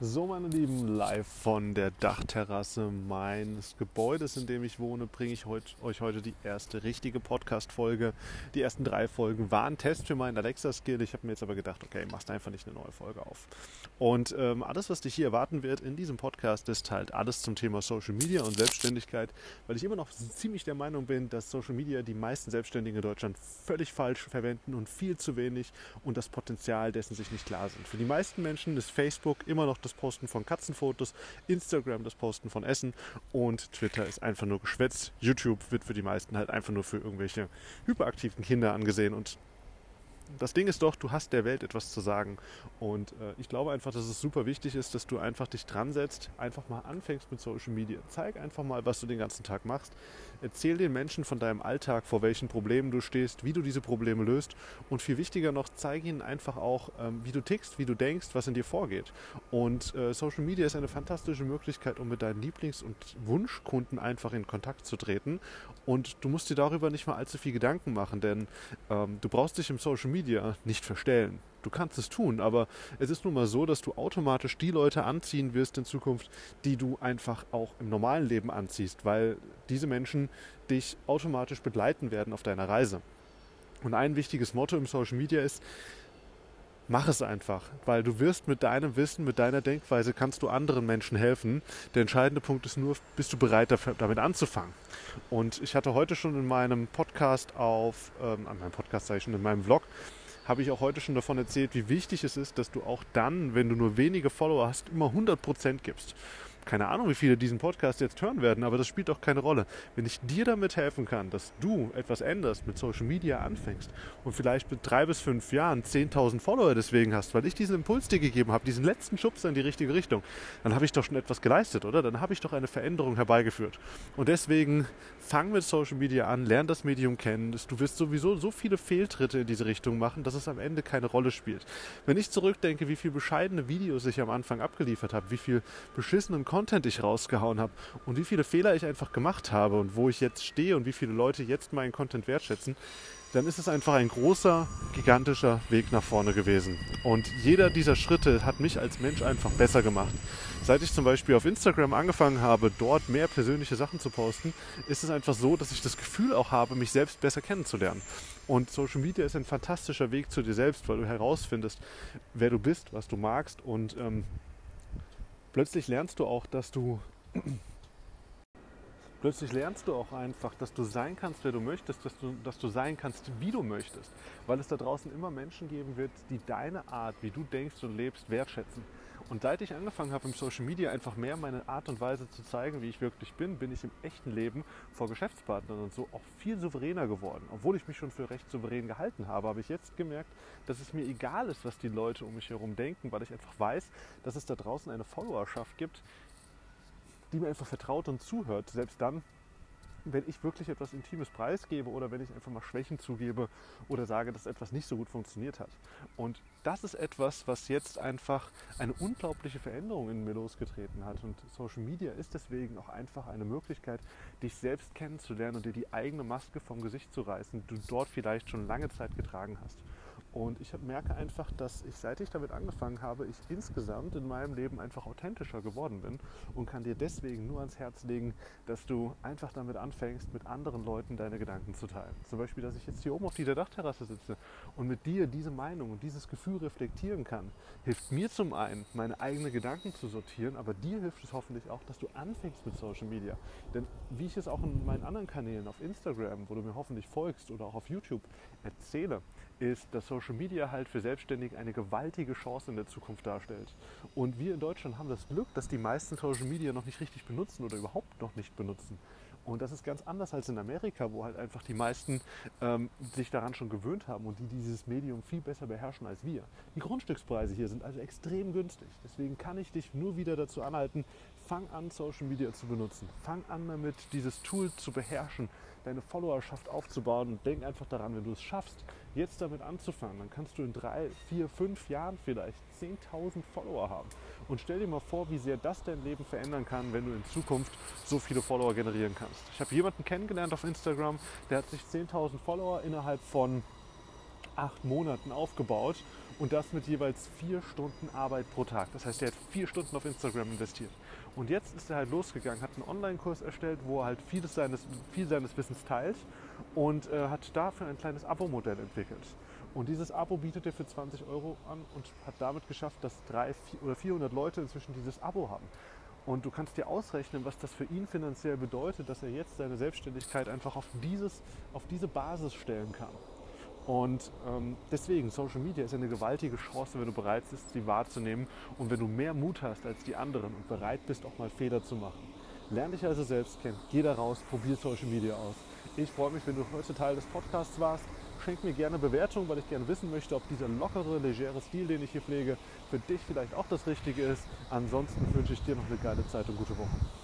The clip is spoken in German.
So, meine Lieben, live von der Dachterrasse meines Gebäudes, in dem ich wohne, bringe ich heut, euch heute die erste richtige Podcast-Folge. Die ersten drei Folgen waren Test für meinen Alexa-Skill. Ich habe mir jetzt aber gedacht, okay, machst einfach nicht eine neue Folge auf. Und ähm, alles, was dich hier erwarten wird in diesem Podcast, ist halt alles zum Thema Social Media und Selbstständigkeit, weil ich immer noch ziemlich der Meinung bin, dass Social Media die meisten Selbstständigen in Deutschland völlig falsch verwenden und viel zu wenig und das Potenzial dessen sich nicht klar sind. Für die meisten Menschen ist Facebook immer noch das Posten von Katzenfotos, Instagram das Posten von Essen und Twitter ist einfach nur Geschwätz. YouTube wird für die meisten halt einfach nur für irgendwelche hyperaktiven Kinder angesehen und das Ding ist doch, du hast der Welt etwas zu sagen. Und äh, ich glaube einfach, dass es super wichtig ist, dass du einfach dich dran setzt, einfach mal anfängst mit Social Media. Zeig einfach mal, was du den ganzen Tag machst. Erzähl den Menschen von deinem Alltag, vor welchen Problemen du stehst, wie du diese Probleme löst. Und viel wichtiger noch, zeige ihnen einfach auch, ähm, wie du tickst, wie du denkst, was in dir vorgeht. Und äh, Social Media ist eine fantastische Möglichkeit, um mit deinen Lieblings- und Wunschkunden einfach in Kontakt zu treten. Und du musst dir darüber nicht mal allzu viel Gedanken machen, denn ähm, du brauchst dich im Social Media nicht verstellen. Du kannst es tun, aber es ist nun mal so, dass du automatisch die Leute anziehen wirst in Zukunft, die du einfach auch im normalen Leben anziehst, weil diese Menschen dich automatisch begleiten werden auf deiner Reise. Und ein wichtiges Motto im Social Media ist, mach es einfach, weil du wirst mit deinem Wissen, mit deiner Denkweise kannst du anderen Menschen helfen. Der entscheidende Punkt ist nur, bist du bereit damit anzufangen? Und ich hatte heute schon in meinem Podcast auf, ähm, an meinem Podcast sage ich schon, in meinem Vlog, habe ich auch heute schon davon erzählt, wie wichtig es ist, dass du auch dann, wenn du nur wenige Follower hast, immer 100% gibst keine Ahnung, wie viele diesen Podcast jetzt hören werden, aber das spielt auch keine Rolle. Wenn ich dir damit helfen kann, dass du etwas änderst, mit Social Media anfängst und vielleicht mit drei bis fünf Jahren 10.000 Follower deswegen hast, weil ich diesen Impuls dir gegeben habe, diesen letzten Schubs in die richtige Richtung, dann habe ich doch schon etwas geleistet, oder? Dann habe ich doch eine Veränderung herbeigeführt. Und deswegen fang mit Social Media an, lern das Medium kennen. Du wirst sowieso so viele Fehltritte in diese Richtung machen, dass es am Ende keine Rolle spielt. Wenn ich zurückdenke, wie viele bescheidene Videos ich am Anfang abgeliefert habe, wie viel beschissenen Content ich rausgehauen habe und wie viele Fehler ich einfach gemacht habe und wo ich jetzt stehe und wie viele Leute jetzt meinen Content wertschätzen, dann ist es einfach ein großer, gigantischer Weg nach vorne gewesen. Und jeder dieser Schritte hat mich als Mensch einfach besser gemacht. Seit ich zum Beispiel auf Instagram angefangen habe, dort mehr persönliche Sachen zu posten, ist es einfach so, dass ich das Gefühl auch habe, mich selbst besser kennenzulernen. Und Social Media ist ein fantastischer Weg zu dir selbst, weil du herausfindest, wer du bist, was du magst und ähm, plötzlich lernst du auch, dass du plötzlich lernst du auch einfach, dass du sein kannst, wer du möchtest, dass du, dass du sein kannst, wie du möchtest, weil es da draußen immer Menschen geben wird, die deine Art, wie du denkst und lebst, wertschätzen. Und seit ich angefangen habe, im Social Media einfach mehr meine Art und Weise zu zeigen, wie ich wirklich bin, bin ich im echten Leben vor Geschäftspartnern und so auch viel souveräner geworden. Obwohl ich mich schon für recht souverän gehalten habe, habe ich jetzt gemerkt, dass es mir egal ist, was die Leute um mich herum denken, weil ich einfach weiß, dass es da draußen eine Followerschaft gibt, die mir einfach vertraut und zuhört. Selbst dann, wenn ich wirklich etwas Intimes preisgebe oder wenn ich einfach mal Schwächen zugebe oder sage, dass etwas nicht so gut funktioniert hat. Und das ist etwas, was jetzt einfach eine unglaubliche Veränderung in mir losgetreten hat. Und Social Media ist deswegen auch einfach eine Möglichkeit, dich selbst kennenzulernen und dir die eigene Maske vom Gesicht zu reißen, die du dort vielleicht schon lange Zeit getragen hast. Und ich merke einfach, dass ich, seit ich damit angefangen habe, ich insgesamt in meinem Leben einfach authentischer geworden bin und kann dir deswegen nur ans Herz legen, dass du einfach damit anfängst, mit anderen Leuten deine Gedanken zu teilen. Zum Beispiel, dass ich jetzt hier oben auf dieser Dachterrasse sitze und mit dir diese Meinung und dieses Gefühl reflektieren kann, hilft mir zum einen, meine eigenen Gedanken zu sortieren, aber dir hilft es hoffentlich auch, dass du anfängst mit Social Media. Denn wie ich es auch in meinen anderen Kanälen auf Instagram, wo du mir hoffentlich folgst oder auch auf YouTube erzähle, ist, dass Social Media halt für Selbstständige eine gewaltige Chance in der Zukunft darstellt. Und wir in Deutschland haben das Glück, dass die meisten Social Media noch nicht richtig benutzen oder überhaupt noch nicht benutzen. Und das ist ganz anders als in Amerika, wo halt einfach die meisten ähm, sich daran schon gewöhnt haben und die dieses Medium viel besser beherrschen als wir. Die Grundstückspreise hier sind also extrem günstig. Deswegen kann ich dich nur wieder dazu anhalten, fang an, Social Media zu benutzen. Fang an damit, dieses Tool zu beherrschen, deine Followerschaft aufzubauen und denk einfach daran, wenn du es schaffst, jetzt damit anzufangen, dann kannst du in drei, vier, fünf Jahren vielleicht 10.000 Follower haben. Und stell dir mal vor, wie sehr das dein Leben verändern kann, wenn du in Zukunft so viele Follower generieren kannst. Ich habe jemanden kennengelernt auf Instagram, der hat sich 10.000 Follower innerhalb von acht Monaten aufgebaut Und das mit jeweils vier Stunden Arbeit pro Tag. Das heißt, er hat vier Stunden auf Instagram investiert. Und jetzt ist er halt losgegangen, hat einen Online-Kurs erstellt, wo er halt vieles seines, viel seines Wissens teilt und äh, hat dafür ein kleines Abo-Modell entwickelt. Und dieses Abo bietet er für 20 Euro an und hat damit geschafft, dass 300 oder 400 Leute inzwischen dieses Abo haben. Und du kannst dir ausrechnen, was das für ihn finanziell bedeutet, dass er jetzt seine Selbstständigkeit einfach auf, dieses, auf diese Basis stellen kann. Und ähm, deswegen, Social Media ist eine gewaltige Chance, wenn du bereit bist, sie wahrzunehmen und wenn du mehr Mut hast als die anderen und bereit bist, auch mal Fehler zu machen. Lern dich also selbst kennen, geh da raus, probier Social Media aus. Ich freue mich, wenn du heute Teil des Podcasts warst. Schenk mir gerne Bewertung, weil ich gerne wissen möchte, ob dieser lockere, legere Stil, den ich hier pflege, für dich vielleicht auch das Richtige ist. Ansonsten wünsche ich dir noch eine geile Zeit und gute Woche.